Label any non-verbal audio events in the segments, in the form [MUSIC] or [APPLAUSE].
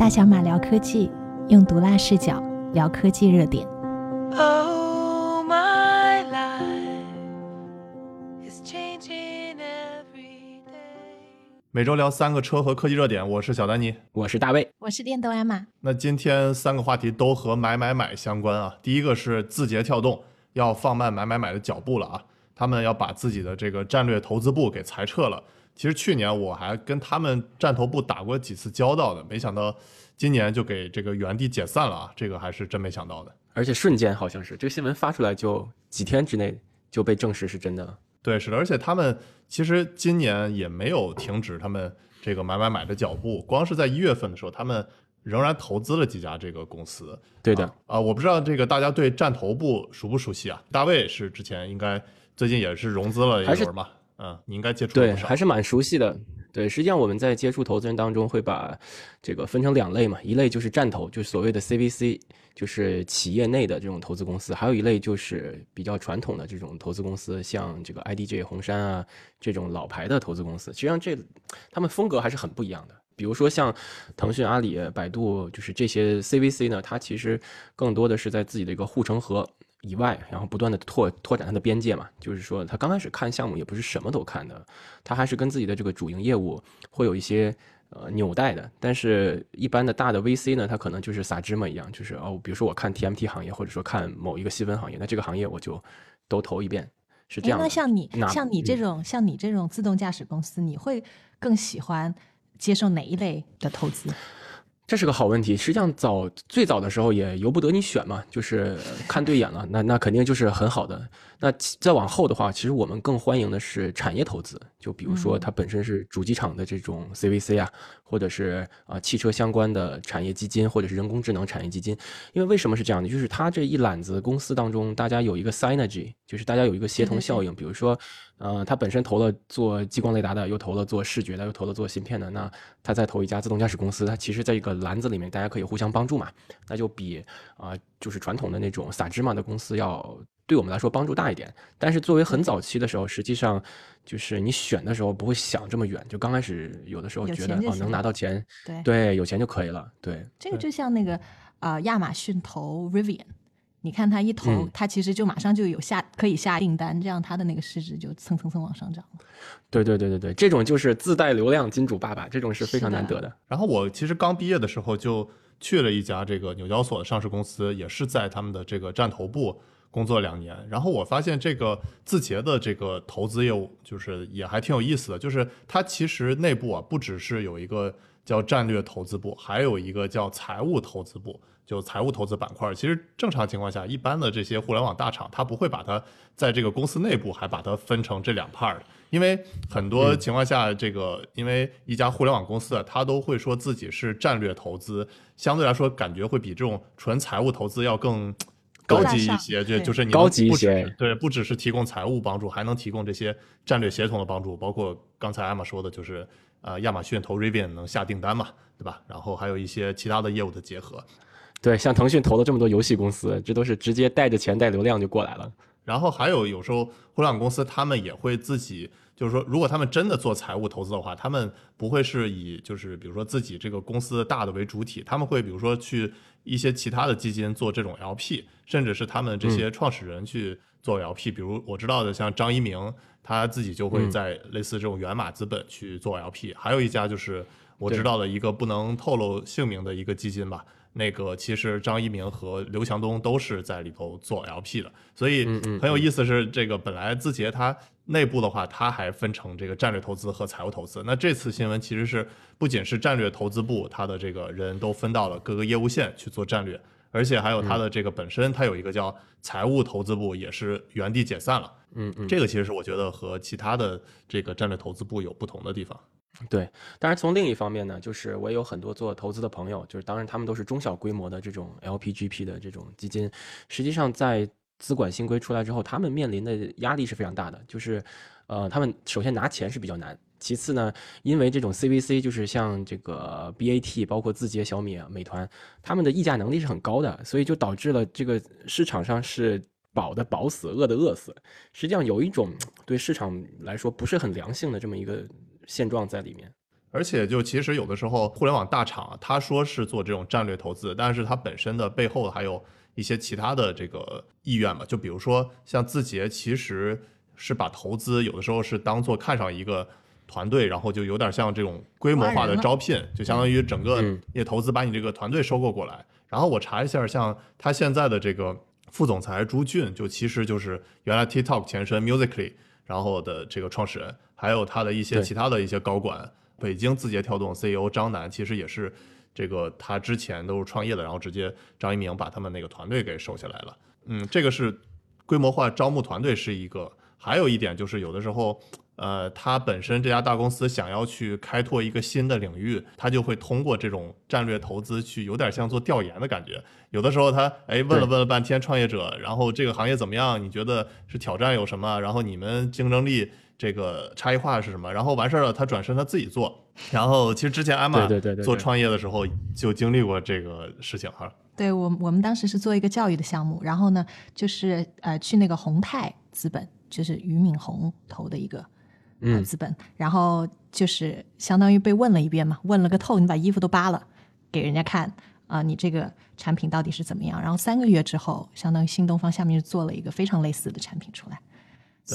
大小马聊科技，用毒辣视角聊科技热点。Oh, my life is changing every day. 每周聊三个车和科技热点，我是小丹尼。我是大卫，我是电动艾玛。那今天三个话题都和买买买相关啊。第一个是字节跳动要放慢买买买的脚步了啊，他们要把自己的这个战略投资部给裁撤了。其实去年我还跟他们战投部打过几次交道的，没想到今年就给这个原地解散了啊，这个还是真没想到的。而且瞬间好像是这个新闻发出来就几天之内就被证实是真的了。对，是的，而且他们其实今年也没有停止他们这个买买买的脚步，光是在一月份的时候，他们仍然投资了几家这个公司。对的，啊、啊我不知道这个大家对战投部熟不熟悉啊？大卫是之前应该最近也是融资了一轮嘛，嗯，你应该接触了对，还是蛮熟悉的。对，实际上我们在接触投资人当中会把这个分成两类嘛，一类就是战投，就是所谓的 CVC，就是企业内的这种投资公司；还有一类就是比较传统的这种投资公司，像这个 IDJ、红杉啊这种老牌的投资公司。实际上这他们风格还是很不一样的。比如说像腾讯、阿里、百度，就是这些 CVC 呢，它其实更多的是在自己的一个护城河以外，然后不断的拓拓展它的边界嘛。就是说，他刚开始看项目也不是什么都看的，他还是跟自己的这个主营业务会有一些呃纽带的。但是，一般的大的 VC 呢，他可能就是撒芝麻一样，就是哦，比如说我看 TMT 行业，或者说看某一个细分行业，那这个行业我就都投一遍，是这哎，样的。那像你那像你这嗯种、像你这种自动驾驶公司，你会更喜欢接受哪一类的投资？这是个好问题。实际上早最早的时候也由不得你选嘛，就是看对眼了，那那肯定就是很好的。那再往后的话，其实我们更欢迎的是产业投资，就比如说它本身是主机厂的这种 CVC 啊，或者是啊、汽车相关的产业基金，或者是人工智能产业基金。因为为什么是这样的？就是它这一揽子公司当中，大家有一个 synergy，就是大家有一个协同效应。比如说，呃，他本身投了做激光雷达的，又投了做视觉的，又投了做芯片的，那他再投一家自动驾驶公司，它其实在一个篮子里面，大家可以互相帮助嘛，那就比啊、就是传统的那种撒芝麻的公司要对我们来说帮助大一点。但是作为很早期的时候，实际上就是你选的时候不会想这么远，就刚开始有的时候觉得哦能拿到钱，对，对，有钱就可以了，对。这个就像那个啊、呃亚马逊投 Rivian，你看它一投，嗯它其实就马上就有下可以下订单，这样它的那个市值就蹭蹭蹭往上涨了。对对对对对，这种就是自带流量金主爸爸，这种是非常难得的。然后我其实刚毕业的时候就去了一家这个纽交所的上市公司，也是在他们的这个战投部工作两年。然后我发现这个字节的这个投资业务就是也还挺有意思的，就是它其实内部啊不只是有一个叫战略投资部，还有一个叫财务投资部。就财务投资板块，其实正常情况下，一般的这些互联网大厂，它不会把它在这个公司内部还把它分成这两 part 的，因为很多情况下，这个因为一家互联网公司啊，它都会说自己是战略投资，相对来说感觉会比这种纯财务投资要更高级一些，就就是你高级一不只些是对，不只是提供财务帮助，还能提供这些战略协同的帮助，包括刚才艾玛说的，就是呃亚马逊投 Rivian 能下订单嘛，对吧？然后还有一些其他的业务的结合。对，像腾讯投了这么多游戏公司，这都是直接带着钱带流量就过来了。然后还有有时候互联网公司他们也会自己，就是说，如果他们真的做财务投资的话，他们不会是以就是比如说自己这个公司大的为主体，他们会比如说去一些其他的基金做这种 LP，甚至是他们这些创始人去做 LP。比如我知道的像张一鸣，他自己就会嗯在类似这种源码资本去做 LP。还有一家就是我知道的一个不能透露姓名的一个基金吧。那个其实张一鸣和刘强东都是在里头做 LP 的，所以很有意思是这个本来字节它内部的话，它还分成这个战略投资和财务投资。那这次新闻其实是不仅是战略投资部，它的这个人都分到了各个业务线去做战略，而且还有它的这个本身，它有一个叫财务投资部，也是原地解散了。嗯嗯，这个其实是我觉得和其他的这个战略投资部有不同的地方。对。当然，从另一方面呢，就是我也有很多做投资的朋友，就是当然他们都是中小规模的这种 LPGP 的这种基金，实际上在资管新规出来之后，他们面临的压力是非常大的，就是呃，他们首先拿钱是比较难。其次呢，因为这种 CVC 就是像这个 BAT，包括字节、小米、美团，他们的溢价能力是很高的，所以就导致了这个市场上是饱的饱死，饿的饿死。实际上有一种对市场来说不是很良性的这么一个现状在里面。而且就其实有的时候，互联网大厂啊他说是做这种战略投资，但是它本身的背后还有一些其他的这个意愿嘛。就比如说像字节，其实是把投资有的时候是当做看上一个团队，然后就有点像这种规模化的招聘，就相当于整个嗯业投资把你这个团队收购过来。然后我查一下，像他现在的这个副总裁朱俊，就其实就是原来 TikTok 前身 Musically，然后的这个创始人，还有他的一些其他的一些高管。北京字节跳动 CEO 张楠其实也是这个他之前都是创业的，然后直接张一鸣把他们那个团队给收下来了。嗯，这个是规模化招募团队是一个，还有一点就是有的时候。呃，他本身这家大公司想要去开拓一个新的领域，他就会通过这种战略投资去，有点像做调研的感觉。有的时候他哎问了问了半天创业者，然后这个行业怎么样？你觉得是挑战有什么？然后你们竞争力这个差异化是什么？然后完事儿了，他转身他自己做。然后其实之前艾玛做创业的时候就经历过这个事情哈。对我我们当时是做一个教育的项目，然后呢，就是呃去那个宏泰资本，就是俞敏洪投的一个呃嗯资本，然后就是相当于被问了一遍嘛，问了个透，你把衣服都扒了给人家看啊、你这个产品到底是怎么样？然后三个月之后，相当于新东方下面就做了一个非常类似的产品出来，对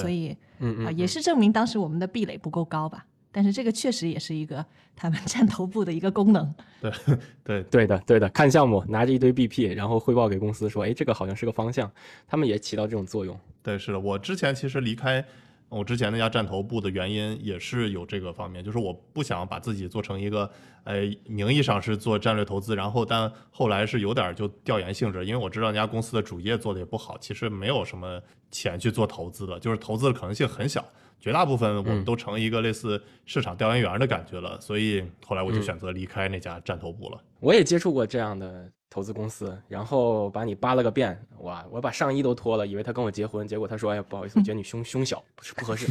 所以啊、嗯嗯，也是证明当时我们的壁垒不够高吧。但是这个确实也是一个他们站头部的一个功能。对 [LAUGHS] 对，对的，对的，看项目拿着一堆 BP，然后汇报给公司说，哎，这个好像是个方向，他们也起到这种作用。对，是的，我之前其实离开我之前那家站头部的原因也是有这个方面，就是我不想把自己做成一个，呃，名义上是做战略投资，然后但后来是有点就调研性质，因为我知道那家公司的主业做的也不好，其实没有什么钱去做投资的，就是投资的可能性很小。绝大部分我们都成一个类似市场调研员的感觉了，所以后来我就选择离开那家站头部了。我也接触过这样的投资公司，然后把你扒了个遍，哇，我把上衣都脱了，以为他跟我结婚，结果他说，哎呀，不好意思，我觉得你胸胸小，不是不合适，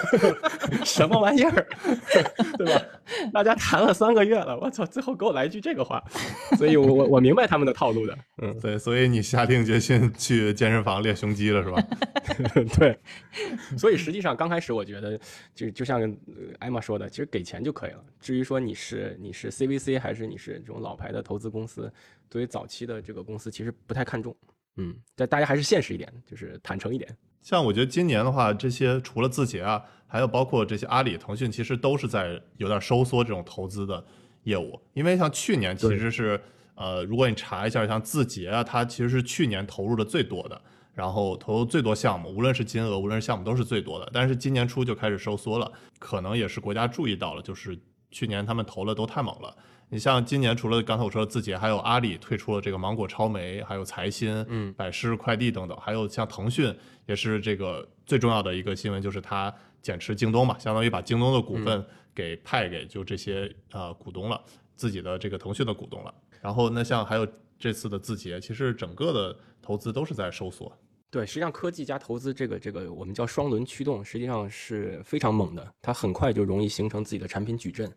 [LAUGHS] 什么玩意儿，对吧？大家谈了三个月了，我操，最后给我来一句这个话，所以我我我明白他们的套路的，嗯，[LAUGHS] 对，所以你下定决心去健身房练胸肌了，是吧？[LAUGHS] 对，所以实际上刚开始我觉得就就像呃艾玛说的，其实给钱就可以了。至于说你是你是 CVC 还是你是这种老牌的投资公司，对于早期的这个公司其实不太看重。嗯，但大家还是现实一点，就是坦诚一点。像我觉得今年的话，这些除了字节啊，还有包括这些阿里、腾讯，其实都是在有点收缩这种投资的业务。因为像去年其实是呃，如果你查一下，像字节啊，它其实是去年投入的最多的，然后投入最多项目，无论是金额，无论是项目都是最多的。但是今年初就开始收缩了，可能也是国家注意到了，就是去年他们投的都太猛了。你像今年除了刚才我说的字节，还有阿里推出了这个芒果超媒，还有财新、嗯百世快递等等，还有像腾讯也是这个最重要的一个新闻，就是它减持京东嘛，相当于把京东的股份给派给就这些呃股东了，自己的这个腾讯的股东了。然后那像还有这次的字节，其实整个的投资都是在收缩。对，实际上科技加投资这个这个我们叫双轮驱动，实际上是非常猛的，它很快就容易形成自己的产品矩阵，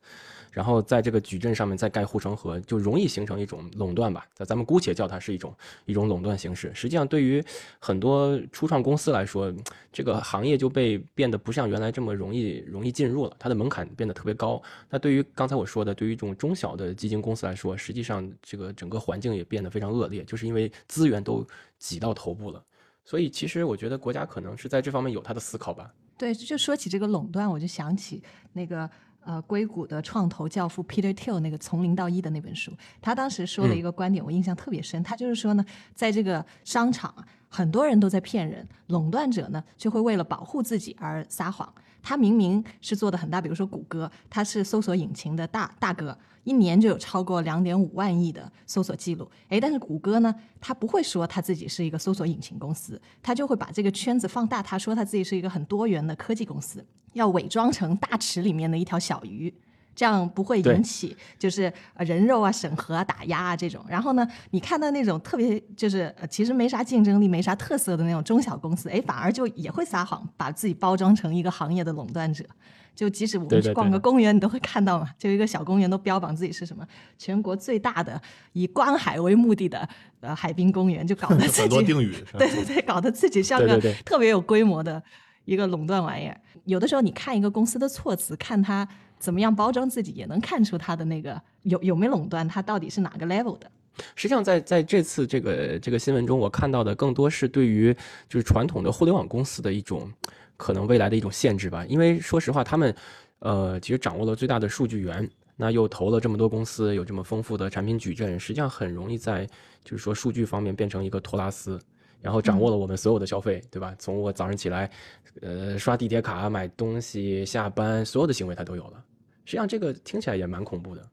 然后在这个矩阵上面再盖护城河，就容易形成一种垄断吧。咱咱们姑且叫它是一种一种垄断形式。实际上，对于很多初创公司来说，这个行业就被变得不像原来这么容易容易进入了，它的门槛变得特别高。那对于刚才我说的，对于这种中小的基金公司来说，实际上这个整个环境也变得非常恶劣，就是因为资源都挤到头部了。所以，其实我觉得国家可能是在这方面有他的思考吧。对，就说起这个垄断，我就想起那个呃硅谷的创投教父 Peter Thiel 那个《从零到一》的那本书，他当时说了一个观点，我印象特别深。他就是说呢，在这个商场啊，很多人都在骗人，垄断者呢就会为了保护自己而撒谎。他明明是做的很大，比如说谷歌，他是搜索引擎的大大哥，一年就有超过两点五万亿的搜索记录。诶，但是谷歌呢，他不会说他自己是一个搜索引擎公司，他就会把这个圈子放大，他说他自己是一个很多元的科技公司，要伪装成大池里面的一条小鱼。这样不会引起就是呃人肉啊、审核啊、打压啊这种。然后呢，你看到那种特别就是呃其实没啥竞争力、没啥特色的那种中小公司，哎，反而就也会撒谎，把自己包装成一个行业的垄断者。就即使我们去逛个公园，你都会看到嘛，就一个小公园都标榜自己是什么全国最大的以观海为目的的呃海滨公园，就搞得 [LAUGHS] 自很多己定语 [LAUGHS] 对对对，搞得自己像个特别有规模的一个垄断玩意儿。有的时候你看一个公司的措辞，看它怎么样包装自己，也能看出它的那个有有没有垄断，它到底是哪个 level 的。实际上在，在这次这个这个新闻中，我看到的更多是对于就是传统的互联网公司的一种可能未来的一种限制吧。因为说实话，他们呃其实掌握了最大的数据源，那又投了这么多公司，有这么丰富的产品矩阵，实际上很容易在就是说数据方面变成一个托拉斯，然后掌握了我们所有的消费，对吧？从我早上起来，呃刷地铁卡、买东西、下班，所有的行为它都有了。实际上这个听起来也蛮恐怖的。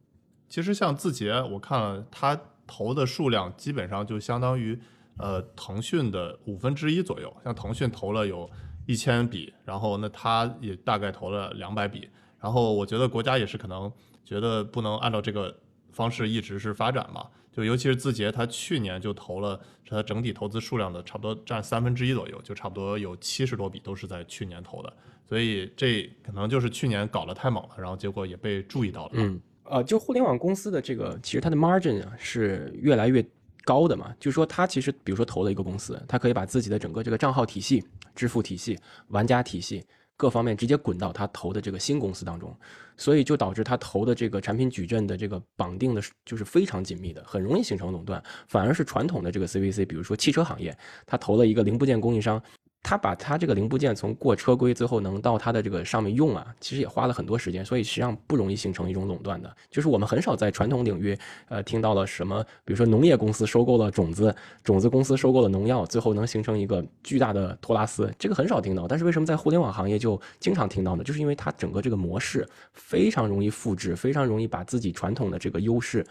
其实像字节，我看了它投的数量基本上就相当于呃腾讯的五分之一左右。像腾讯投了有一千笔，然后那它也大概投了两百笔。然后我觉得国家也是可能觉得不能按照这个方式一直是发展嘛，就尤其是字节，它去年就投了它整体投资数量的差不多占三分之一左右，就差不多有七十多笔都是在去年投的。所以这可能就是去年搞得太猛了，然后结果也被注意到了。嗯，呃，就互联网公司的这个，其实它的 margin 啊是越来越高的嘛。就是说，它其实比如说投了一个公司，它可以把自己的整个这个账号体系、支付体系、玩家体系各方面直接滚到他投的这个新公司当中，所以就导致他投的这个产品矩阵的这个绑定的，就是非常紧密的，很容易形成垄断。反而是传统的这个 CVC，比如说汽车行业，他投了一个零部件供应商。他把他这个零部件从过车规最后能到他的这个上面用啊，其实也花了很多时间，所以实际上不容易形成一种垄断的。就是我们很少在传统领域，呃，听到了什么，比如说农业公司收购了种子，种子公司收购了农药，最后能形成一个巨大的托拉斯，这个很少听到。但是为什么在互联网行业就经常听到呢？就是因为它整个这个模式非常容易复制，非常容易把自己传统的这个优势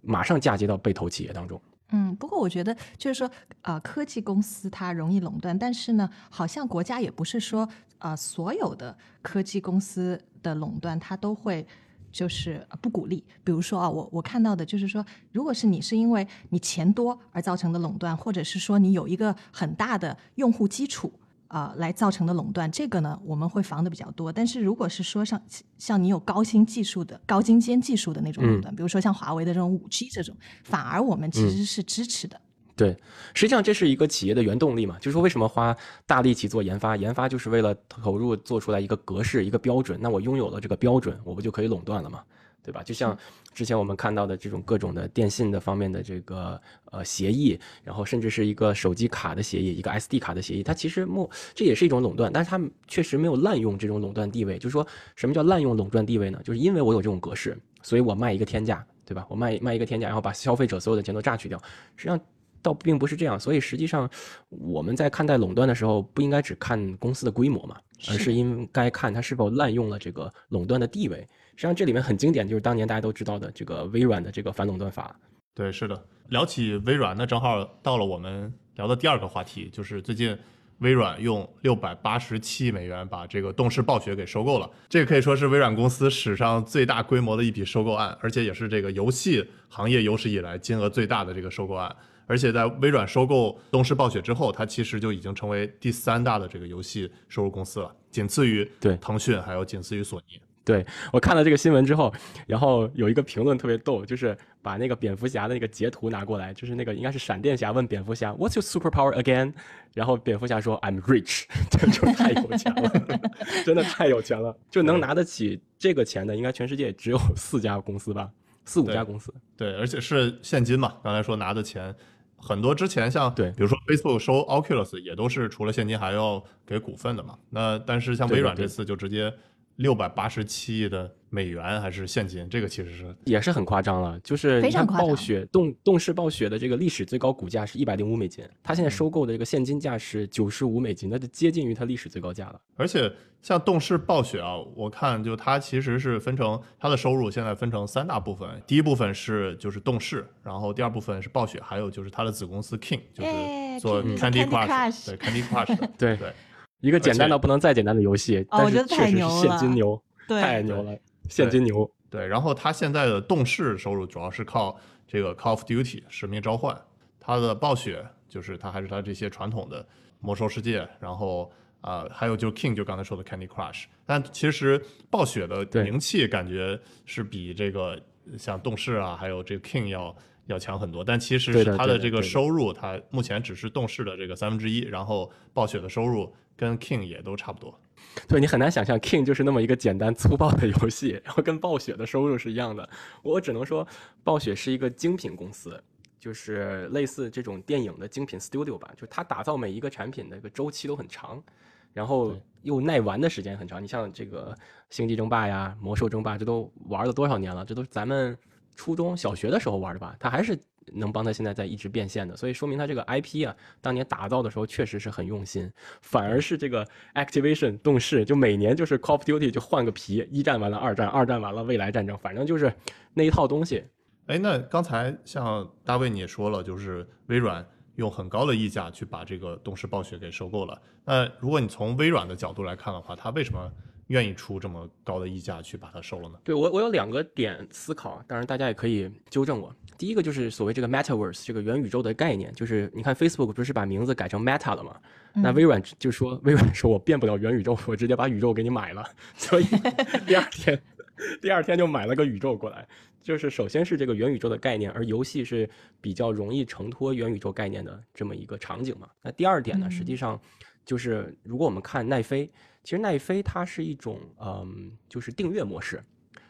马上嫁接到被投企业当中。嗯，不过我觉得就是说，呃，科技公司它容易垄断，但是呢，好像国家也不是说，呃，所有的科技公司的垄断它都会就是不鼓励。比如说啊，我我看到的就是说，如果是你是因为你钱多而造成的垄断，或者是说你有一个很大的用户基础。啊，来造成的垄断，这个呢，我们会防的比较多。但是如果是说像像你有高新技术的、高精尖技术的那种垄断，比如说像华为的这种五 G 这种，反而我们其实是支持的。对，实际上这是一个企业的原动力嘛，就是说为什么花大力气做研发？研发就是为了投入做出来一个格式、一个标准。那我拥有了这个标准，我不就可以垄断了吗？对吧？就像之前我们看到的这种各种的电信的方面的这个呃协议，然后甚至是一个手机卡的协议，一个 SD 卡的协议，它其实目这也是一种垄断，但是它确实没有滥用这种垄断地位。就是说什么叫滥用垄断地位呢？就是因为我有这种格式，所以我卖一个天价，对吧？我卖卖一个天价，然后把消费者所有的钱都榨取掉。实际上倒并不是这样，所以实际上我们在看待垄断的时候，不应该只看公司的规模嘛，而是应该看它是否滥用了这个垄断的地位。实际上，这里面很经典，就是当年大家都知道的这个微软的这个反垄断法。对，是的。聊起微软，那正好到了我们聊的第二个话题，就是最近微软用六百八十七亿美元把这个动视暴雪给收购了。这个可以说是微软公司史上最大规模的一笔收购案，而且也是这个游戏行业有史以来金额最大的这个收购案。而且在微软收购动视暴雪之后，它其实就已经成为第三大的这个游戏收入公司了，仅次于对腾讯，还有仅次于索尼。对我看了这个新闻之后，然后有一个评论特别逗，就是把那个蝙蝠侠的那个截图拿过来，就是那个应该是闪电侠问蝙蝠侠 What's your superpower again？然后蝙蝠侠说 I'm rich，[LAUGHS] 这就太有钱了，[LAUGHS] 真的太有钱了，就能拿得起这个钱的，应该全世界只有四家公司吧，四五家公司。对，而且是现金嘛，刚才说拿的钱很多，之前像对，比如说 Facebook 收 Oculus 也都是除了现金还要给股份的嘛。那但是像微软这次就直接。六百八十七亿的美元还是现金，这个其实是也是很夸张了。就是你看暴雪动动视暴雪的这个历史最高股价是一百零五美金，它现在收购的这个现金价是九十五美金，那就接近于它历史最高价了。而且像动视暴雪啊，我看就它其实是分成它的收入现在分成三大部分，第一部分是就是动视，然后第二部分是暴雪，还有就是它的子公司 King，就是做 Candy Crush，对 Candy Crush，对 [LAUGHS] 对。一个简单到不能再简单的游戏，但是确实是现金牛，太牛了，现金牛。对，然后它现在的动视收入主要是靠这个 Call of Duty 使命召唤，它的暴雪就是它还是它这些传统的魔兽世界，然后啊还有就是 King 就刚才说的 Candy Crush，但其实暴雪的名气感觉是比这个像动视啊还有这个 King 要要强很多。但其实是它这个对的对的收入，它目前只是动视的这个三分之一，然后暴雪的收入跟 King 也都差不多。对你很难想象 King 就是那么一个简单粗暴的游戏，然后跟暴雪的收入是一样的。我只能说，暴雪是一个精品公司，就是类似这种电影的精品 studio 吧，就是它打造每一个产品的一个周期都很长，然后又耐玩的时间很长。你像这个星际争霸呀、魔兽争霸，这都玩了多少年了？这都是咱们初中小学的时候玩的吧？他还是能帮他现在在一直变现的，所以说明他这个 IP 啊，当年打造的时候确实是很用心。反而是这个 Activation 动视，就每年就是 Call of Duty 就换个皮，一战完了二战，二战完了未来战争，反正就是那一套东西。哎，那刚才像大卫你也说了，就是微软用很高的溢价去把这个动视暴雪给收购了。那如果你从微软的角度来看的话，它为什么愿意出这么高的溢价去把它收了呢？对我，我有两个点思考，当然大家也可以纠正我。第一个就是所谓这个 Metaverse 这个元宇宙的概念，就是你看 Facebook 不是把名字改成 Meta 了吗？那微软就说，微软说我变不了元宇宙，我直接把宇宙给你买了，[LAUGHS] 所以 [LAUGHS] 第二天，第二天就买了个宇宙过来。就是首先是这个元宇宙的概念，而游戏是比较容易承托元宇宙概念的这么一个场景嘛。那第二点呢，实际上就是如果我们看奈飞，其实奈飞它是一种嗯，就是订阅模式。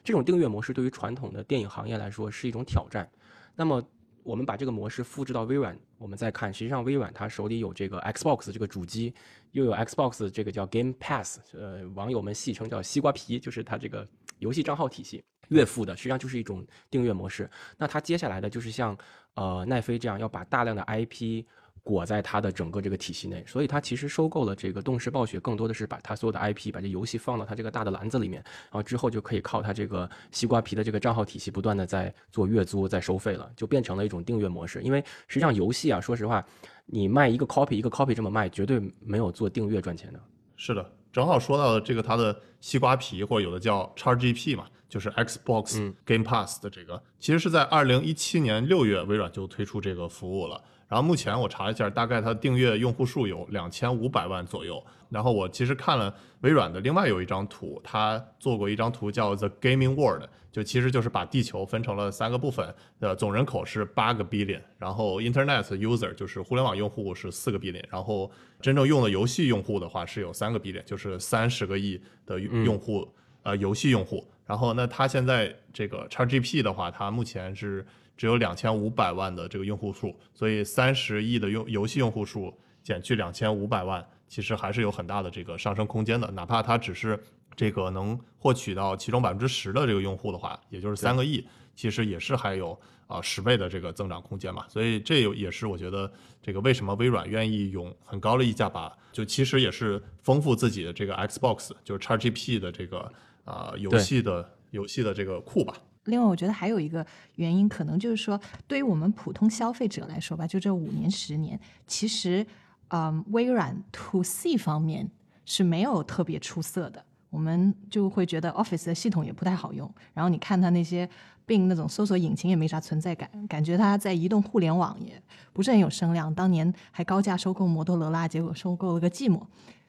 这种订阅模式对于传统的电影行业来说是一种挑战。那么我们把这个模式复制到微软，我们再看，实际上微软它手里有这个 Xbox 这个主机，又有 Xbox 这个叫 Game Pass，呃，网友们戏称叫西瓜皮，就是它这个游戏账号体系。月付的实际上就是一种订阅模式。那它接下来的就是像呃奈飞这样，要把大量的 IP 裹在它的整个这个体系内，所以它其实收购了这个动视暴雪，更多的是把它所有的 IP，把这游戏放到它这个大的篮子里面，然后之后就可以靠它这个西瓜皮的这个账号体系，不断的在做月租、在收费了，就变成了一种订阅模式。因为实际上游戏啊，说实话，你卖一个 copy 一个 copy 这么卖，绝对没有做订阅赚钱的。是的，正好说到了这个它的西瓜皮，或者有的叫 XGP 嘛，就是 Xbox 嗯 Game Pass 的这个，其实是在二零一七年六月微软就推出这个服务了。然后目前我查了一下，大概它订阅用户数有两千五百万左右。然后我其实看了微软的另外有一张图，它做过一张图叫 The Gaming World，就其实就是把地球分成了三个部分，呃，总人口是八个 billion，然后 Internet user 就是互联网用户是四个 billion，然后真正用的游戏用户的话是有三个 billion，就是三十个亿的用用户，呃，游戏用户。然后那它现在这个 XGP 的话，它目前是只有两千五百万的这个用户数，所以三十亿的用游戏用户数减去两千五百万，其实还是有很大的这个上升空间的。哪怕它只是这个能获取到其中百分之十的这个用户的话，也就是三个亿，其实也是还有啊十倍的这个增长空间嘛。所以这有也是我觉得这个为什么微软愿意用很高的溢价把，就其实也是丰富自己的这个 Xbox 就是 XGP 的这个啊、游戏的游戏的这个库吧。另外，我觉得还有一个原因，可能就是说，对于我们普通消费者来说吧，就这五年、十年，其实，嗯，微软 to C 方面是没有特别出色的。我们就会觉得 Office 的系统也不太好用，然后你看它那些并那种搜索引擎也没啥存在感，感觉它在移动互联网也不是很有声量。当年还高价收购摩托罗拉，结果收购了个寂寞。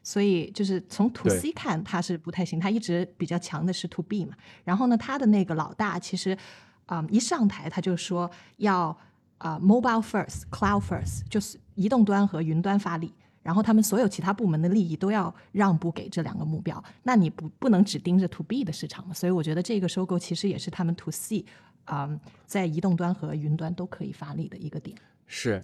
所以就是从 to C 看，它是不太行，它一直比较强的是 to B 嘛。然后呢，它的那个老大其实，啊、一上台他就说要啊、mobile first, cloud first，就是移动端和云端发力。然后他们所有其他部门的利益都要让步给这两个目标，那你不不能只盯着 to B 的市场嘛？所以我觉得这个收购其实也是他们 to C，啊、在移动端和云端都可以发力的一个点。是，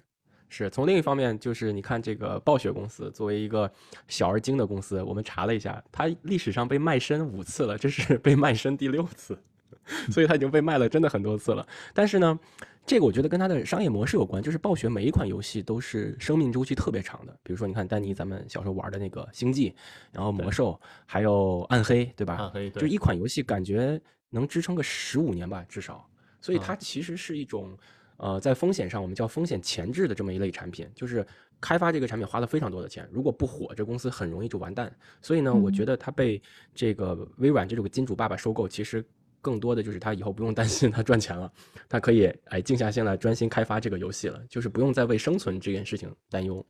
是从另一方面，就是你看这个暴雪公司作为一个小而精的公司，我们查了一下，它历史上被卖身五次了，这是 [LAUGHS] 被卖身第六次，[LAUGHS] 所以它已经被卖了真的很多次了。但是呢，这个我觉得跟它的商业模式有关，就是暴雪每一款游戏都是生命周期特别长的，比如说你看丹尼咱们小时候玩的那个星际，然后魔兽，还有暗黑，对吧？暗黑对就一款游戏感觉能支撑个十五年吧，至少。所以它嗯其实是一种，呃，在风险上我们叫风险前置的这么一类产品，就是开发这个产品花了非常多的钱，如果不火，这公司很容易就完蛋。所以呢，我觉得它被这个微软这种金主爸爸收购，其实更多的就是他以后不用担心他赚钱了，他可以哎静下心来专心开发这个游戏了，就是不用再为生存这件事情担忧。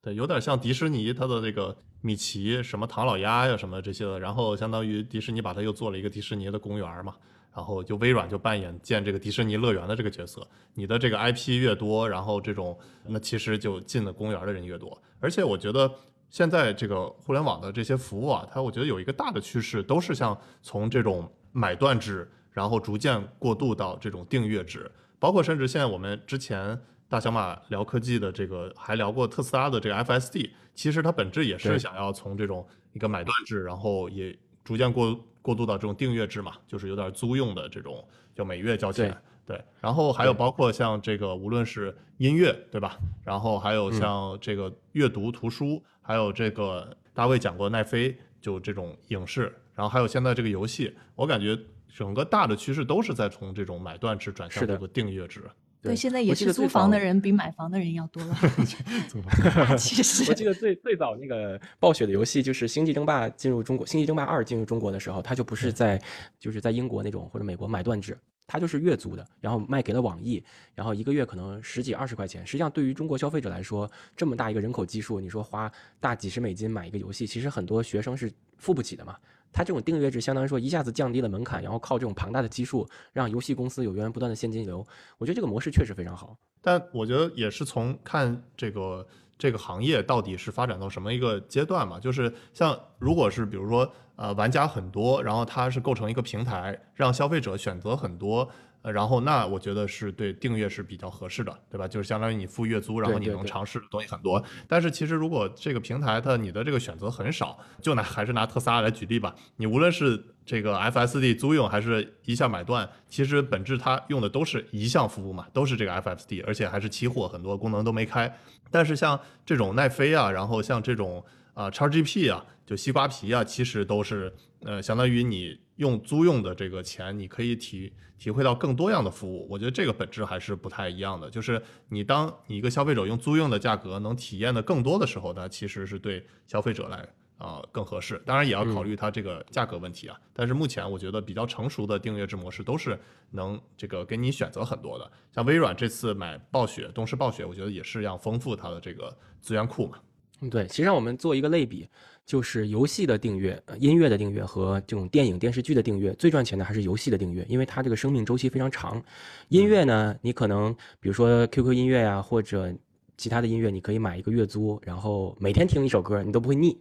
对，有点像迪士尼它的这个米奇、什么唐老鸭呀、什么这些的，然后相当于迪士尼把它又做了一个迪士尼的公园嘛，然后就微软就扮演建这个迪士尼乐园的这个角色。你的这个 IP 越多，然后这种那其实就进了公园的人越多。而且我觉得现在这个互联网的这些服务啊，它我觉得有一个大的趋势，都是像从这种买断制，然后逐渐过渡到这种订阅制，包括甚至现在我们之前大小马聊科技的这个还聊过特斯拉的这个 FSD，其实它本质也是想要从这种一个买断制，然后也逐渐过过渡到这种订阅制嘛，就是有点租用的这种，就每月交钱。对，然后还有包括像这个，无论是音乐，对吧？然后还嗯有像这个阅读图书，还有这个大卫讲过奈飞，就这种影视，然后还有现在这个游戏，我感觉整个大的趋势都是在从这种买断制转向这个订阅制。对，现在也是租房的人比买房的人要多了。[LAUGHS] [LAUGHS] [LAUGHS] 其实我记得最最早那个暴雪的游戏就是《星际争霸》进入中国，《星际争霸二》进入中国的时候，它就不是在就是在英国那种或者美国买断制，它就是月租的，然后卖给了网易，然后一个月可能十几二十块钱。实际上对于中国消费者来说，这么大一个人口基数，你说花大几十美金买一个游戏，其实很多学生是付不起的嘛。它这种订阅制相当于说一下子降低了门槛，然后靠这种庞大的基数，让游戏公司有源源不断的现金流。我觉得这个模式确实非常好。但我觉得也是从看这个这个行业到底是发展到什么一个阶段嘛，就是像如果是比如说呃玩家很多，然后它是构成一个平台，让消费者选择很多。呃，然后那我觉得是对订阅是比较合适的，对吧？就是相当于你付月租，然后你能尝试的东西很多。但是其实如果这个平台它你的这个选择很少，就拿还是拿特斯拉来举例吧，你无论是这个 FSD 租用还是一项买断，其实本质它用的都是一项服务嘛，都是这个 FSD，而且还是期货，很多功能都没开。但是像这种奈飞啊，然后像这种啊、XGP 啊，就西瓜皮啊，其实都是呃，相当于你用租用的这个钱，你可以体体会到更多样的服务。我觉得这个本质还是不太一样的。就是你当你一个消费者用租用的价格能体验的更多的时候，那其实是对消费者来啊、更合适。当然也要考虑它这个价格问题啊。但是目前我觉得比较成熟的订阅制模式都是能这个给你选择很多的。像微软这次买暴雪，东视暴雪，我觉得也是要丰富它的这个资源库嘛。嗯，对，其实让我们做一个类比，就是游戏的订阅、呃音乐的订阅和这种电影电视剧的订阅，最赚钱的还是游戏的订阅，因为它这个生命周期非常长。音乐呢，你可能比如说 QQ 音乐呀、或者其他的音乐，你可以买一个月租，然后每天听一首歌，你都不会腻。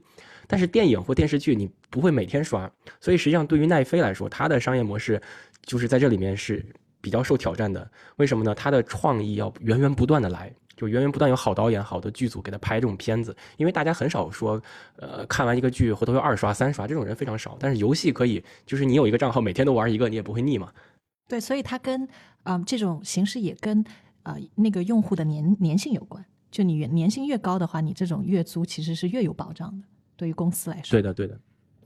但是电影或电视剧你不会每天刷，所以实际上对于奈飞来说，它的商业模式就是在这里面是比较受挑战的。为什么呢？它的创意要源源不断的来，就源源不断有好导演、好的剧组给他拍这种片子。因为大家很少说，呃，看完一个剧回头又二刷、三刷，这种人非常少。但是游戏可以，就是你有一个账号，每天都玩一个，你也不会腻嘛。对，所以它跟嗯、这种形式也跟呃那个用户的粘粘性有关。就你越粘性越高的话，你这种月租其实是越有保障的，对于公司来说。对的，对的，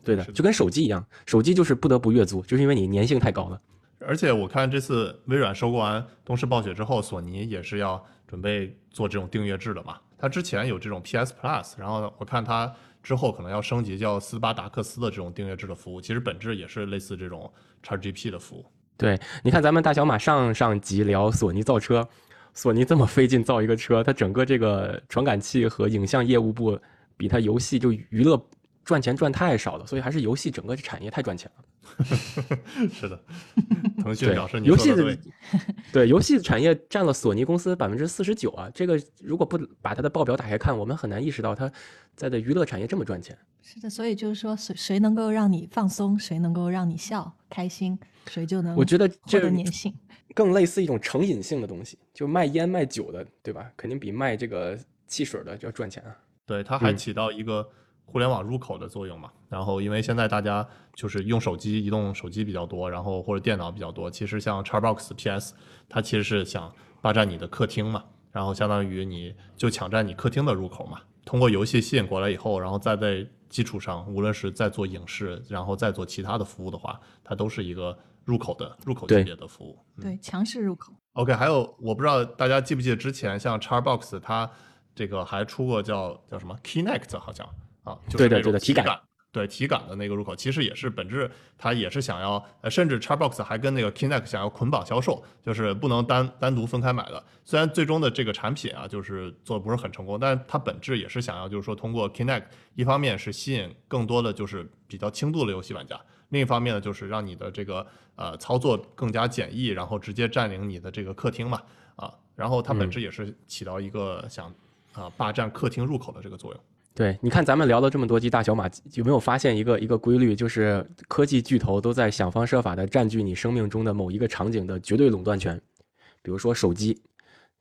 对的就跟手机一样，手机就是不得不月租，就是因为你粘性太高了。而且我看这次微软收购完东视暴雪之后，索尼也是要准备做这种订阅制的嘛。它之前有这种 PS Plus，然后我看它之后可能要升级叫斯巴达克斯的这种订阅制的服务，其实本质也是类似这种 XGP 的服务。对，你看咱们大小马上上集聊索尼造车，索尼这么费劲造一个车，它整个这个传感器和影像业务部比它游戏就娱乐赚钱赚太少了，所以还是游戏整个产业太赚钱了。[LAUGHS] 是的，腾讯表示，你游戏的对。游戏产业占了索尼公司百分之四十九啊，这个如果不把它的报表打开看，我们很难意识到它在的娱乐产业这么赚钱。是的，所以就是说，谁谁能够让你放松，谁能够让你笑开心，谁就能我觉得获这得粘性。更类似一种成瘾性的东西，就卖烟卖酒的，对吧？肯定比卖这个汽水的要赚钱啊。对，它还嗯起到一个互联网入口的作用嘛。然后，因为现在大家就是用手机、移动手机比较多，然后或者电脑比较多，其实像 Xbox、PS，它其实是想霸占你的客厅嘛，然后相当于你就抢占你客厅的入口嘛。通过游戏吸引过来以后，然后再在基础上，无论是在做影视，然后再做其他的服务的话，它都是一个入口的入口级别的服务。嗯对，强势入口。OK，还有我不知道大家记不记得之前像 Xbox 它这个还出过叫叫什么 Kinect 好像啊，就是对对的体感感。对体感的那个入口，其实也是本质，它也是想要，呃，甚至 Xbox 还跟那个 Kinect 想要捆绑销售，就是不能单单独分开买的。虽然最终的这个产品啊，就是做的不是很成功，但是它本质也是想要，就是说通过 Kinect，一方面是吸引更多的就是比较轻度的游戏玩家，另一方面呢，就是让你的这个呃操作更加简易，然后直接占领你的这个客厅嘛，啊，然后它本质也是起到一个想啊霸占客厅入口的这个作用。对，你看咱们聊了这么多集大小马，有没有发现一个一个规律，就是科技巨头都在想方设法的占据你生命中的某一个场景的绝对垄断权，比如说手机、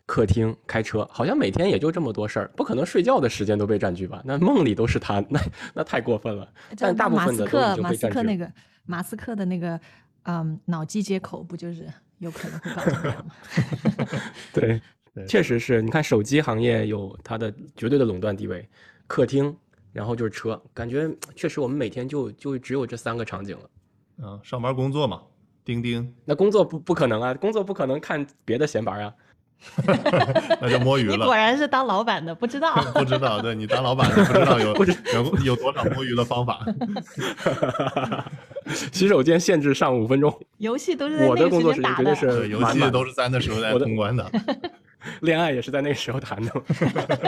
客厅、开车，好像每天也就这么多事儿，不可能睡觉的时间都被占据吧？那梦里都是他，那那太过分了。但大部马斯分的都已克马斯经被占据了。克那个马斯克的那个嗯脑机接口不就是有可能会搞这样吗？[LAUGHS] 对对，确实是你看手机行业有它的绝对的垄断地位，客厅，然后就是车，感觉确实我们每天就就只有这三个场景了。嗯，上班工作嘛，钉钉，那工作不不可能啊，工作不可能看别的闲玩啊。[LAUGHS] 那就摸鱼你了。果然是当老板的，不知道。[LAUGHS] 不知道，对你当老板的不知道有有 [LAUGHS] 有多少摸鱼的方法。洗手间限制上五分钟，游戏都是在我那个时的工作时间打的，间绝对是对，游戏都是在那时候在通关的。恋爱也是在那个时候谈的。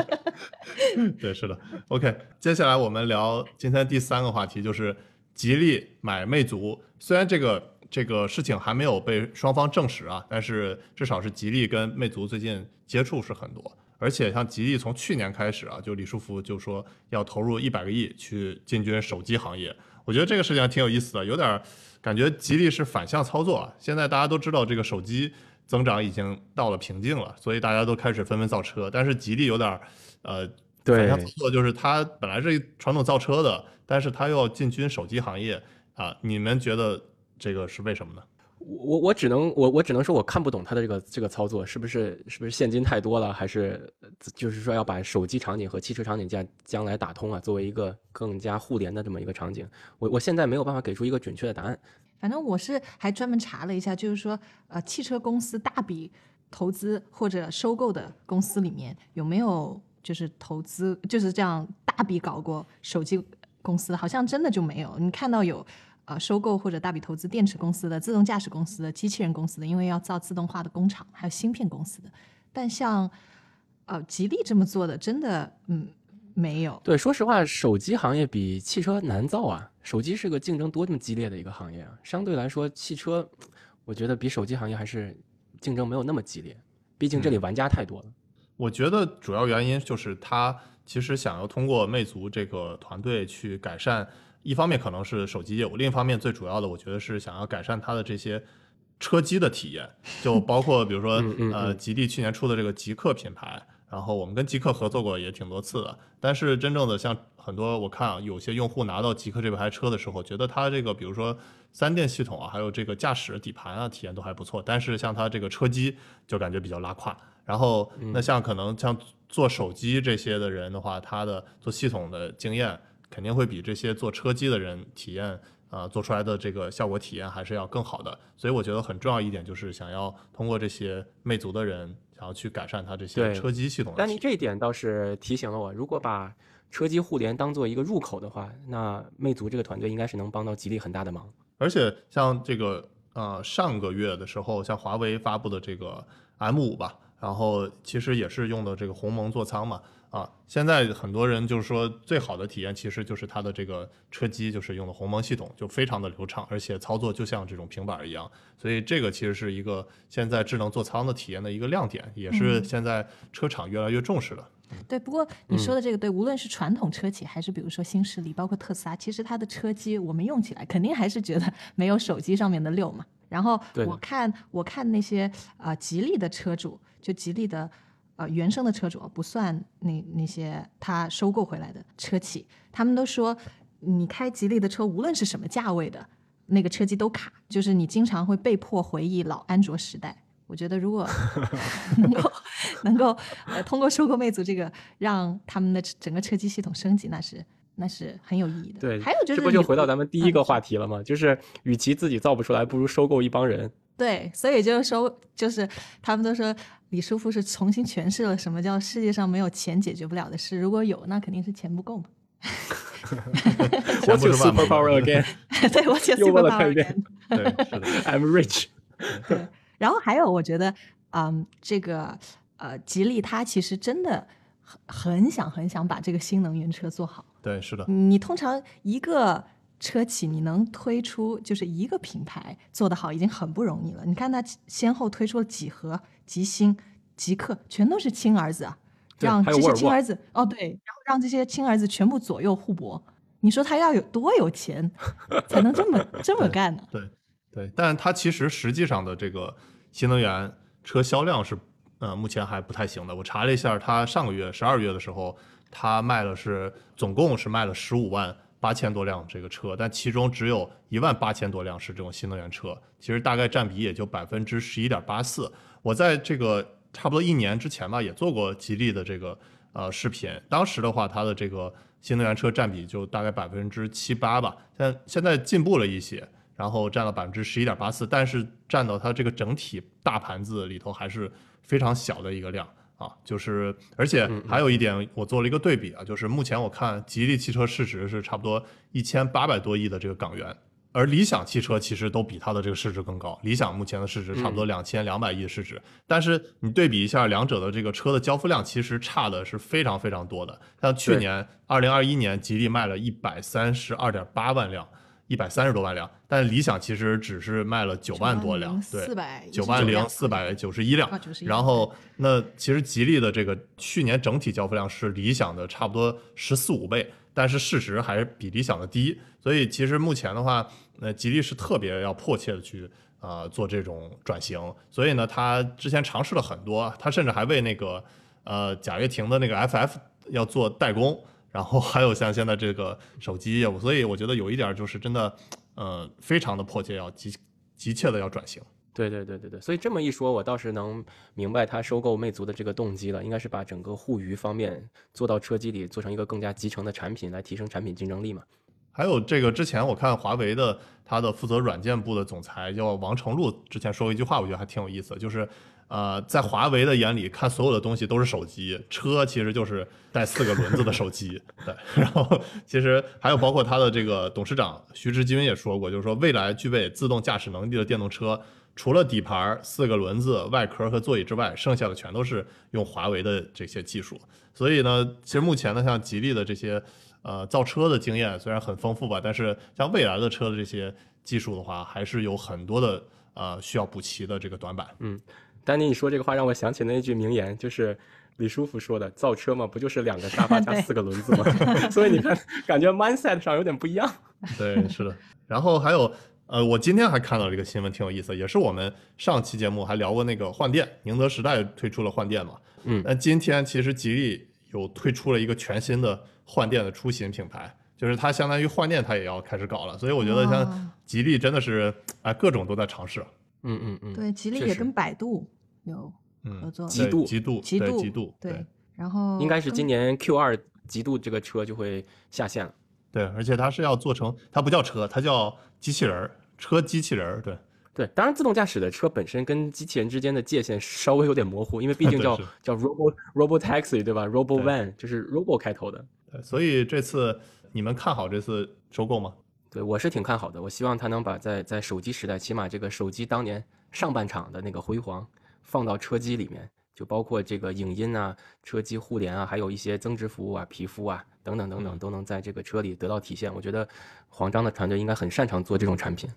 [LAUGHS] 对，是的。OK，接下来我们聊今天第三个话题，就是吉利买魅族。虽然这个这个事情还没有被双方证实啊，但是至少是吉利跟魅族最近接触是很多。而且像吉利从去年开始啊，就李书福就说要投入一百个亿去进军手机行业。我觉得这个事情还挺有意思的，有点感觉吉利是反向操作啊。现在大家都知道这个手机增长已经到了瓶颈了，所以大家都开始纷纷造车，但是吉利有点儿呃反对向操作就是它本来是传统造车的，但是它又要进军手机行业啊，你们觉得这个是为什么呢？我我只能我我只能说我看不懂他的这个这个操作是不是是不是现金太多了，还是呃就是说要把手机场景和汽车场景将将来打通啊，作为一个更加互联的这么一个场景。我我现在没有办法给出一个准确的答案。反正我是还专门查了一下，就是说，呃，汽车公司大笔投资或者收购的公司里面有没有就是投资就是这样大笔搞过手机公司？好像真的就没有。你看到有呃收购或者大笔投资电池公司的、自动驾驶公司的、机器人公司的，因为要造自动化的工厂，还有芯片公司的。但像呃吉利这么做的，真的嗯没有。对，说实话，手机行业比汽车难造啊。手机是个竞争多么激烈的一个行业啊，相对来说，汽车我觉得比手机行业还是竞争没有那么激烈，毕竟这里玩家太多了。我觉得主要原因就是他其实想要通过魅族这个团队去改善，一方面可能是手机业务，另一方面最主要的我觉得是想要改善它的这些车机的体验，就包括比如说呃吉利去年出的这个极客品牌，然后我们跟极客合作过也挺多次的，但是真正的像很多我看啊，有些用户拿到极客这台车的时候，觉得它这个比如说三电系统啊，还有这个驾驶底盘啊，体验都还不错，但是像它这个车机就感觉比较拉胯。然后那像可能像做手机这些的人的话，他的做系统的经验肯定会比这些做车机的人体验啊、呃做出来的这个效果体验还是要更好的。所以我觉得很重要一点就是想要通过这些魅族的人，想要去改善它这些对车机系统的但你。这一点倒是提醒了我，如果把车机互联当做一个入口的话，那魅族这个团队应该是能帮到吉利很大的忙。而且像这个呃上个月的时候，像华为发布的这个 M 五吧，然后其实也是用的这个鸿蒙座舱嘛。啊，现在很多人就是说，最好的体验其实就是它的这个车机，就是用的鸿蒙系统，就非常的流畅，而且操作就像这种平板一样。所以这个其实是一个现在智能座舱的体验的一个亮点，也是现在车厂越来越重视的。对，不过你说的这个对，无论是传统车企还是比如说新势力，包括特斯拉，其实它的车机我们用起来肯定还是觉得 [LAUGHS] 没有手机上面的溜嘛。然后我看我看那些呃吉利的车主，就吉利的呃原生的车主，不算那那些他收购回来的车企，他们都说你开吉利的车，无论是什么价位的，那个车机都卡，就是你经常会被迫回忆老安卓时代。我觉得如果 [LAUGHS] 能够能够呃通过收购魅族这个让他们的整个车机系统升级，那是那是很有意义的。对，还有就是这不就回到咱们第一个嗯话题了吗？就是与其自己造不出来，不如收购一帮人。对，所以就是说，就是他们都说李书福是重新诠释了什么叫世界上没有钱解决不了的事，如果有，那肯定是钱不够 What's [LAUGHS] your 是万能的 superpower again? [LAUGHS] 对，我觉得又问了 superpower 他一遍 again 对，是的。[LAUGHS] I'm rich。对，然后还有，我觉得，嗯，这个呃，吉利它其实真的很很想很想把这个新能源车做好。对，是的，你通常一个车企你能推出就是一个品牌做得好，已经很不容易了。你看它先后推出了几何、极星、极客，全都是亲儿子啊，让这些亲儿子哦对，然后让这些亲儿子全部左右互搏。你说他要有多有钱，才能这么 [LAUGHS] 这么干呢？对对，但他其实实际上的这个新能源车销量是呃目前还不太行的。我查了一下，他上个月十二月的时候，他卖了是总共是卖了十五万八千多辆这个车，但其中只有一万八千多辆是这种新能源车，其实大概占比也就百分之十一点八四。我在这个差不多一年之前吧，也做过吉利的这个呃视频，当时的话，它的这个新能源车占比就大概百分之七八吧，但现在进步了一些，然后占了百分之十一点八四，但是占到它这个整体大盘子里头还是非常小的一个量啊，就是而且还有一点，我做了一个对比啊，就是目前我看吉利汽车市值是差不多一千八百多亿的这个港元。而理想汽车其实都比它的这个市值更高，理想目前的市值差不多两千两百亿的市值，但是你对比一下两者的这个车的交付量，其实差的是非常非常多的。像去年二零二一年，吉利卖了一百三十二点八万辆，一百三十多万辆，但理想其实只是卖了九万多辆，对，400九万零四百九十一辆啊91。然后那其实吉利的这个去年整体交付量是理想的差不多十四五倍，但是市值还是比理想的低。所以其实目前的话，那，吉利是特别要迫切的去呃做这种转型。所以呢，他之前尝试了很多，他甚至还为那个呃贾跃亭的那个 FF 要做代工。然后还有像现在这个手机业务，所以我觉得有一点就是真的，呃，非常的迫切，要急急切的要转型。对对对对对，所以这么一说，我倒是能明白他收购魅族的这个动机了，应该是把整个互娱方面做到车机里，做成一个更加集成的产品，来提升产品竞争力嘛。还有这个之前我看华为的他的负责软件部的总裁叫王成禄，之前说过一句话，我觉得还挺有意思的，就是呃，在华为的眼里看所有的东西都是手机，车其实就是带四个轮子的手机。[LAUGHS] 对，然后其实还有包括他的这个董事长徐直军也说过，就是说未来具备自动驾驶能力的电动车。除了底盘、四个轮子、外壳和座椅之外，剩下的全都是用华为的这些技术。所以呢，其实目前呢，像吉利的这些呃造车的经验虽然很丰富吧，但是像未来的车的这些技术的话，还是有很多的呃需要补齐的这个短板。嗯丹尼，你说这个话让我想起那句名言，就是李书福说的：“造车嘛，不就是两个沙发加 [LAUGHS] 四个轮子吗？” [LAUGHS] 所以你看，感觉 mindset 上有点不一样。[LAUGHS] 对，是的。然后还有呃，我今天还看到了一个新闻，挺有意思，也是我们上期节目还聊过那个换电，宁德时代推出了换电嘛。嗯那今天其实吉利有推出了一个全新的换电的出行品牌。就是它相当于换电，它也要开始搞了，所以我觉得像吉利真的是啊、各种都在尝试。嗯嗯嗯，对，吉利也跟百度有嗯合作，对极度极度，极度对极度，对对，然后应该是今年 Q 二极度这个车就会下线了。对，而且它是要做成，它不叫车，它叫机器人儿，车机器人儿，对，对，当然自动驾驶的车本身跟机器人之间的界限稍微有点模糊，因为毕竟叫叫 robo [LAUGHS] robo taxi 对吧？robo 对 van 就是 robo 开头的。对，所以这次你们看好这次收购吗？对我是挺看好的，我希望他能把在在手机时代，起码这个手机当年上半场的那个辉煌，放到车机里面，就包括这个影音啊、车机互联啊，还有一些增值服务啊、皮肤啊等等等等，嗯都能在这个车里得到体现。我觉得黄章的团队应该很擅长做这种产品。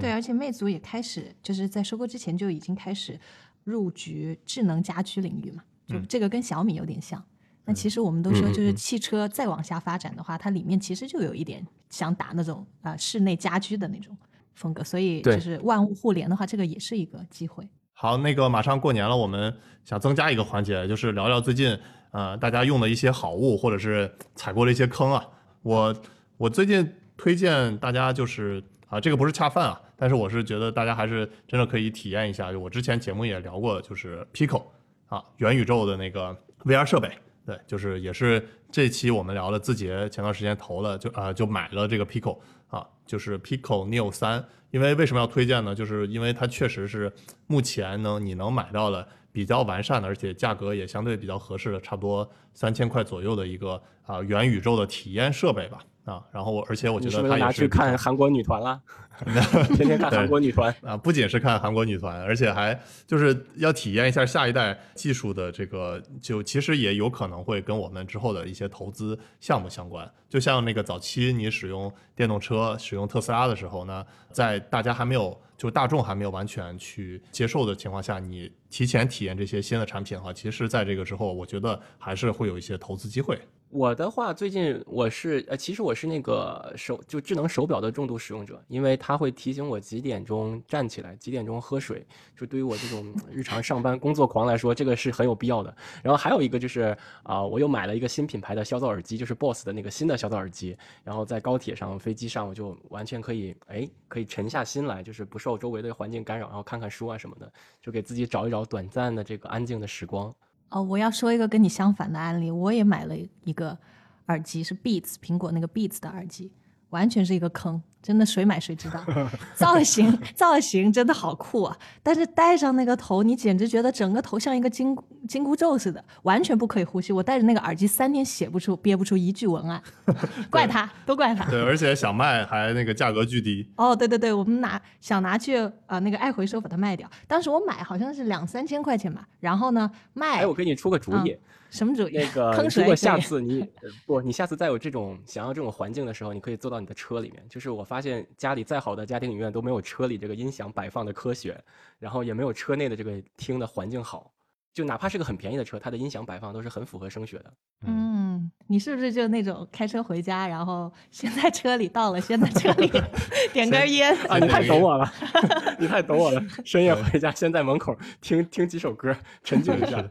对，而且魅族也开始就是在收购之前就已经开始入局智能家居领域嘛，就嗯这个跟小米有点像。那其实我们都说，就是嗯汽车再往下发展的话，它里面其实就有一点想打那种啊、呃室内家居的那种风格，所以就是万物互联的话，这个也是一个机会。好，那个马上过年了，我们想增加一个环节，就是聊聊最近呃大家用的一些好物，或者是踩过的一些坑啊。我我最近推荐大家就是啊，这个不是恰饭啊，但是我是觉得大家还是真的可以体验一下。我之前节目也聊过，就是 Pico 啊，元宇宙的那个 VR 设备。对，就是也是这期我们聊了，字节前段时间投了，就啊、就买了这个 Pico 啊，就是 Pico Neo 三，因为为什么要推荐呢？就是因为它确实是目前能你能买到的比较完善的，而且价格也相对比较合适的，差不多三千块左右的一个啊、元宇宙的体验设备吧。啊，然后我而且我觉你是不是拿得它也是去看韩国女团啦？[LAUGHS] [LAUGHS] 天天看韩国女团。啊，不仅是看韩国女团，而且还就是要体验一下下一代技术的这个，就其实也有可能会跟我们之后的一些投资项目相关。就像那个早期你使用电动车、使用特斯拉的时候呢，在大家还没有就大众还没有完全去接受的情况下，你提前体验这些新的产品的话，其实在这个之后，我觉得还是会有一些投资机会。我的话，最近我是呃，其实我是那个手就智能手表的重度使用者，因为它会提醒我几点钟站起来，几点钟喝水。就对于我这种日常上班工作狂来说，这个是很有必要的。然后还有一个就是啊、我又买了一个新品牌的消噪耳机，就是 BOSS 的那个新的消噪耳机。然后在高铁上、飞机上，我就完全可以哎，可以沉下心来，就是不受周围的环境干扰，然后看看书啊什么的，就给自己找一找短暂的这个安静的时光。哦，我要说一个跟你相反的案例，我也买了一个耳机，是 Beats 苹果那个 Beats 的耳机，完全是一个坑，真的谁买谁知道。[LAUGHS] 造型造型真的好酷啊，但是戴上那个头，你简直觉得整个头像一个金金箍咒似的，完全不可以呼吸。我戴着那个耳机三天写不出憋不出一句文案，[LAUGHS] 怪他，都怪他。对，而且想卖还那个价格巨低。哦，对对对，我们拿想拿去呃那个爱回收把它卖掉。当时我买好像是两三千块钱吧，然后呢卖哎，我给你出个主意。什么主意？那个。如果下次你呃不，你下次再有这种想要这种环境的时候，你可以坐到你的车里面。就是我发现家里再好的家庭影院都没有车里这个音响摆放的科学，然后也没有车内的这个听的环境好。就哪怕是个很便宜的车，它的音响摆放都是很符合声学的。嗯，你是不是就那种开车回家，然后先在车里到了，先在车里 [LAUGHS] 点根烟？啊，你 [LAUGHS] 太懂我了，[LAUGHS] 你太懂我了。深夜回家，先在门口听听几首歌，沉浸一下。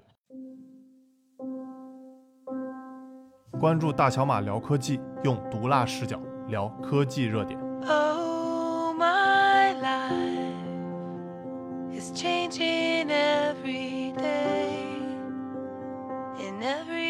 关注大小马聊科技用毒辣视角聊科技热点 oh my life is changing everyday in every